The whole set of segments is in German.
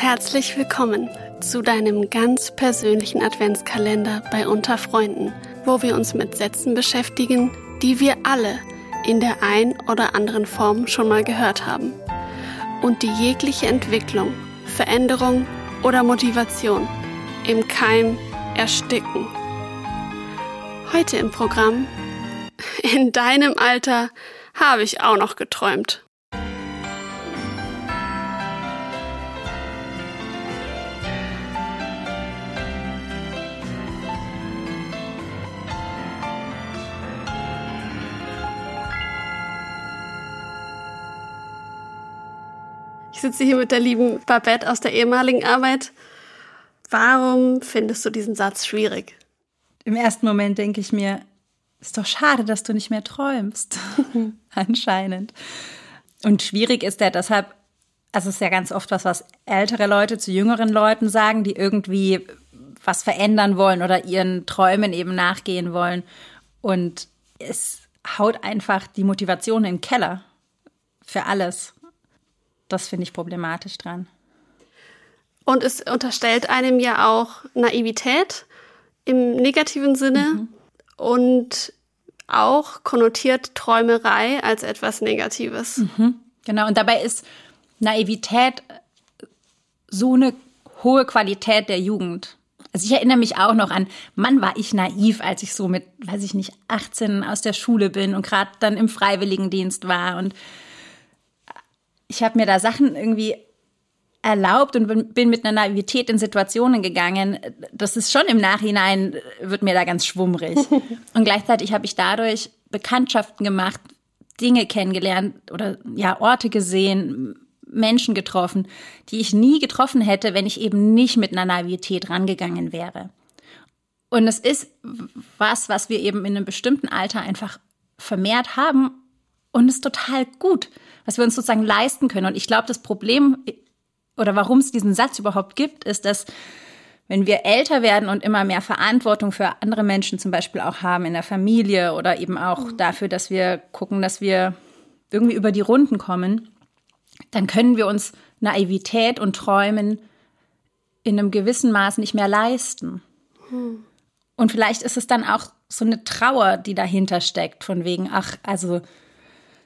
Herzlich willkommen zu deinem ganz persönlichen Adventskalender bei Unter Freunden, wo wir uns mit Sätzen beschäftigen, die wir alle in der ein oder anderen Form schon mal gehört haben und die jegliche Entwicklung, Veränderung oder Motivation im Keim ersticken. Heute im Programm In deinem Alter habe ich auch noch geträumt. Ich sitze hier mit der lieben Babette aus der ehemaligen Arbeit. Warum findest du diesen Satz schwierig? Im ersten Moment denke ich mir, ist doch schade, dass du nicht mehr träumst. Anscheinend. Und schwierig ist der deshalb, also es ist ja ganz oft was, was ältere Leute zu jüngeren Leuten sagen, die irgendwie was verändern wollen oder ihren Träumen eben nachgehen wollen. Und es haut einfach die Motivation in den Keller für alles. Das finde ich problematisch dran. Und es unterstellt einem ja auch Naivität im negativen Sinne mhm. und auch konnotiert Träumerei als etwas Negatives. Mhm. Genau, und dabei ist Naivität so eine hohe Qualität der Jugend. Also ich erinnere mich auch noch an, Mann, war ich naiv, als ich so mit, weiß ich nicht, 18 aus der Schule bin und gerade dann im Freiwilligendienst war. Und ich habe mir da Sachen irgendwie erlaubt und bin mit einer Naivität in Situationen gegangen. Das ist schon im Nachhinein, wird mir da ganz schwummrig. und gleichzeitig habe ich dadurch Bekanntschaften gemacht, Dinge kennengelernt oder ja, Orte gesehen, Menschen getroffen, die ich nie getroffen hätte, wenn ich eben nicht mit einer Naivität rangegangen wäre. Und es ist was, was wir eben in einem bestimmten Alter einfach vermehrt haben und ist total gut, was wir uns sozusagen leisten können. Und ich glaube, das Problem oder warum es diesen Satz überhaupt gibt, ist, dass wenn wir älter werden und immer mehr Verantwortung für andere Menschen zum Beispiel auch haben in der Familie oder eben auch mhm. dafür, dass wir gucken, dass wir irgendwie über die Runden kommen, dann können wir uns Naivität und Träumen in einem gewissen Maß nicht mehr leisten. Mhm. Und vielleicht ist es dann auch so eine Trauer, die dahinter steckt, von wegen, ach, also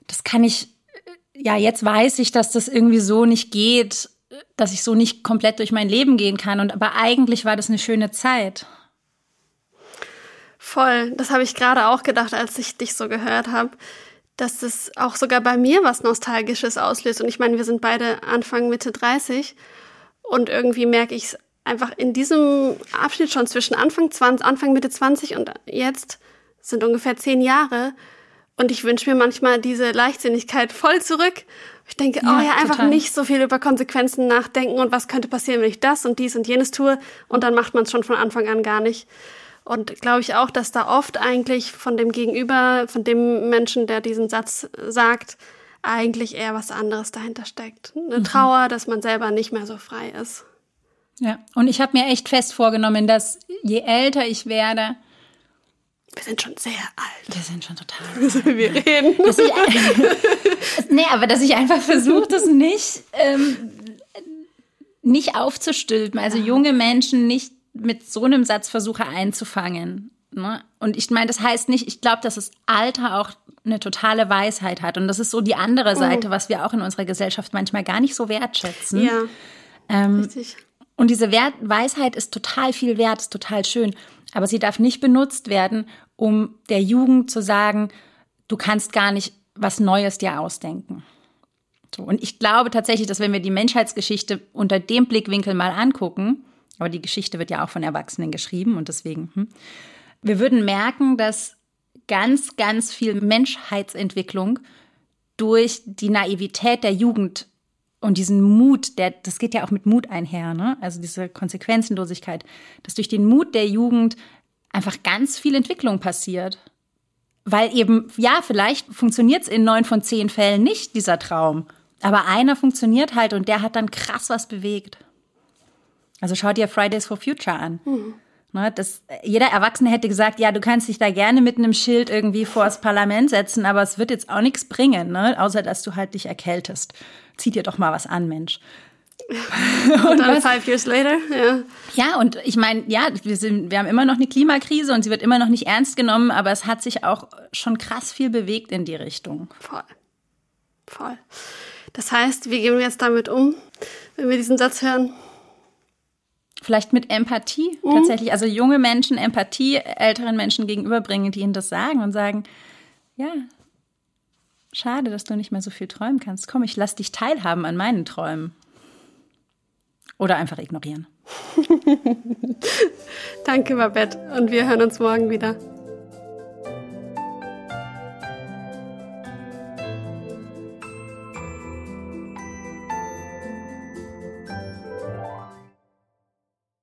das kann ich, ja, jetzt weiß ich, dass das irgendwie so nicht geht dass ich so nicht komplett durch mein Leben gehen kann. Und aber eigentlich war das eine schöne Zeit. Voll, das habe ich gerade auch gedacht, als ich dich so gehört habe, dass das auch sogar bei mir was Nostalgisches auslöst. Und ich meine, wir sind beide Anfang, Mitte 30 und irgendwie merke ich es einfach in diesem Abschnitt schon zwischen Anfang 20, Anfang, Mitte 20 und jetzt sind ungefähr zehn Jahre. Und ich wünsche mir manchmal diese Leichtsinnigkeit voll zurück ich denke, ja, oh ja, einfach total. nicht so viel über Konsequenzen nachdenken und was könnte passieren, wenn ich das und dies und jenes tue und dann macht man es schon von Anfang an gar nicht. Und glaube ich auch, dass da oft eigentlich von dem Gegenüber, von dem Menschen, der diesen Satz sagt, eigentlich eher was anderes dahinter steckt. Eine mhm. Trauer, dass man selber nicht mehr so frei ist. Ja, und ich habe mir echt fest vorgenommen, dass je älter ich werde, wir sind schon sehr alt. Wir sind schon total alt. Wir reden. Dass ich, nee, aber dass ich einfach versuche, das nicht, ähm, nicht aufzustülpen. Also junge Menschen nicht mit so einem Satz versuche einzufangen. Ne? Und ich meine, das heißt nicht, ich glaube, dass das Alter auch eine totale Weisheit hat. Und das ist so die andere Seite, mhm. was wir auch in unserer Gesellschaft manchmal gar nicht so wertschätzen. Ja. Ähm, richtig. Und diese Wert Weisheit ist total viel wert, ist total schön. Aber sie darf nicht benutzt werden, um der Jugend zu sagen, du kannst gar nicht was Neues dir ausdenken. So, und ich glaube tatsächlich, dass wenn wir die Menschheitsgeschichte unter dem Blickwinkel mal angucken, aber die Geschichte wird ja auch von Erwachsenen geschrieben und deswegen, hm, wir würden merken, dass ganz, ganz viel Menschheitsentwicklung durch die Naivität der Jugend und diesen Mut, der, das geht ja auch mit Mut einher, ne? Also diese Konsequenzenlosigkeit, dass durch den Mut der Jugend einfach ganz viel Entwicklung passiert. Weil eben, ja, vielleicht funktioniert es in neun von zehn Fällen nicht, dieser Traum. Aber einer funktioniert halt und der hat dann krass was bewegt. Also schau dir Fridays for Future an. Mhm. Ne, das, jeder Erwachsene hätte gesagt, ja, du kannst dich da gerne mit einem Schild irgendwie vor das Parlament setzen, aber es wird jetzt auch nichts bringen, ne? außer dass du halt dich erkältest. Zieh dir doch mal was an, Mensch. und dann five years later, ja. Ja, und ich meine, ja, wir, sind, wir haben immer noch eine Klimakrise und sie wird immer noch nicht ernst genommen, aber es hat sich auch schon krass viel bewegt in die Richtung. Voll. Voll. Das heißt, wie gehen wir jetzt damit um, wenn wir diesen Satz hören? Vielleicht mit Empathie mhm. tatsächlich. Also junge Menschen Empathie älteren Menschen gegenüberbringen, die ihnen das sagen und sagen, ja, schade, dass du nicht mehr so viel träumen kannst. Komm, ich lass dich teilhaben an meinen Träumen. Oder einfach ignorieren. Danke, Babette. Und wir hören uns morgen wieder.